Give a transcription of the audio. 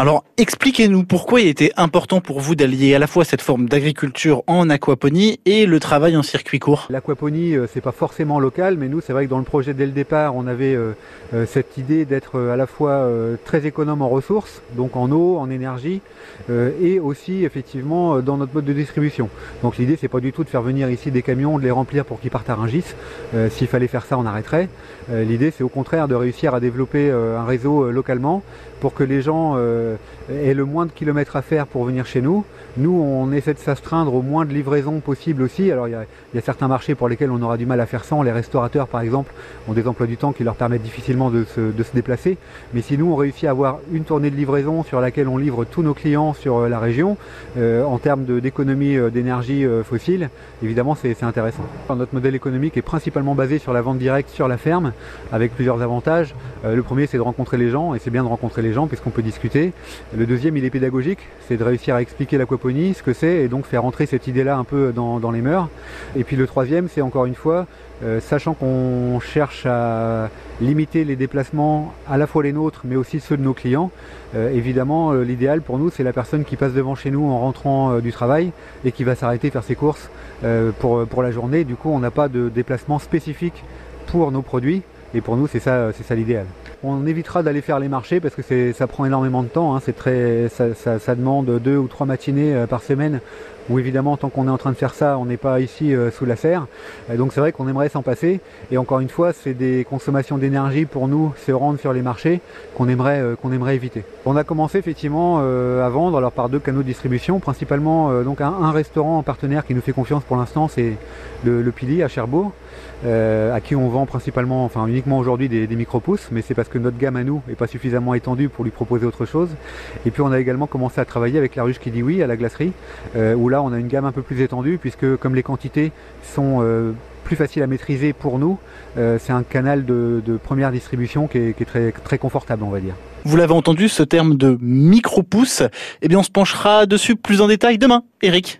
Alors expliquez-nous pourquoi il était important pour vous d'allier à la fois cette forme d'agriculture en aquaponie et le travail en circuit court. L'aquaponie, euh, c'est pas forcément local, mais nous, c'est vrai que dans le projet dès le départ, on avait euh, euh, cette idée d'être à la fois très économe en ressources, donc en eau, en énergie, et aussi effectivement dans notre mode de distribution. Donc l'idée, c'est pas du tout de faire venir ici des camions, de les remplir pour qu'ils partent à Rungis. S'il fallait faire ça, on arrêterait. L'idée, c'est au contraire de réussir à développer un réseau localement pour que les gens aient le moins de kilomètres à faire pour venir chez nous. Nous, on essaie de s'astreindre au moins de livraisons possible aussi. Alors, il y, a, certains marchés pour lesquels on aura du mal à faire sans. Les restaurateurs, par exemple, ont des emplois du temps qui leur permettent difficilement de se, déplacer. Mais si nous, on réussit à avoir une tournée de livraison sur laquelle on livre tous nos clients sur euh, la région, euh, en termes d'économie euh, d'énergie fossile, évidemment, c'est intéressant. Notre modèle économique est principalement basé sur la vente directe sur la ferme, avec plusieurs avantages. le premier, c'est de rencontrer les gens, et c'est bien de rencontrer les gens puisqu'on peut discuter. Le deuxième, il est pédagogique, c'est de réussir à expliquer l'aquaponie, ce que c'est, et donc faire entrer cette idée-là un peu dans, les mœurs. Et puis le troisième, c'est encore une fois, euh, sachant qu'on cherche à limiter les déplacements, à la fois les nôtres, mais aussi ceux de nos clients, euh, évidemment, euh, l'idéal pour nous, c'est la personne qui passe devant chez nous en rentrant du travail et qui va s'arrêter faire ses courses pour, pour la journée. Du coup, on n'a pas de déplacement spécifique pour nos produits. Et pour nous, c'est ça, c'est ça l'idéal. On évitera d'aller faire les marchés parce que ça prend énormément de temps. Hein. C'est très, ça, demande deux ou trois matinées euh, par semaine. Où évidemment, tant qu'on est en train de faire ça, on n'est pas ici euh, sous la serre. donc c'est vrai qu'on aimerait s'en passer. Et encore une fois, c'est des consommations d'énergie pour nous, se rendre sur les marchés qu'on aimerait, euh, qu'on aimerait éviter. On a commencé effectivement à vendre alors par deux canaux de distribution, principalement donc un, restaurant en partenaire qui nous fait confiance pour l'instant, c'est le, Pili à Cherbourg. À qui on vend principalement, enfin aujourd'hui des, micro-pousses, mais c'est parce que notre gamme à nous n'est pas suffisamment étendue pour lui proposer autre chose. Et puis on a également commencé à travailler avec la ruche qui dit oui à la glacerie, euh, où là on a une gamme un peu plus étendue, puisque comme les quantités sont euh, plus faciles à maîtriser pour nous, c'est un canal de, première distribution qui est, très, très confortable, on va dire. Vous l'avez entendu, ce terme de micro-pousse, eh bien on se penchera dessus plus en détail demain, Eric.